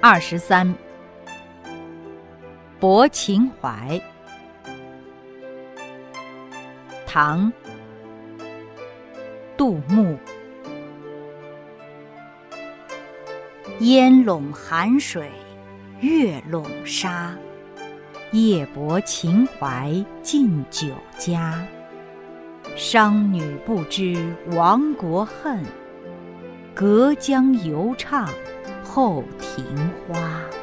二十三，泊秦淮。唐，杜牧。烟笼寒水，月笼沙。夜泊秦淮近酒家。商女不知亡国恨，隔江犹唱后庭花。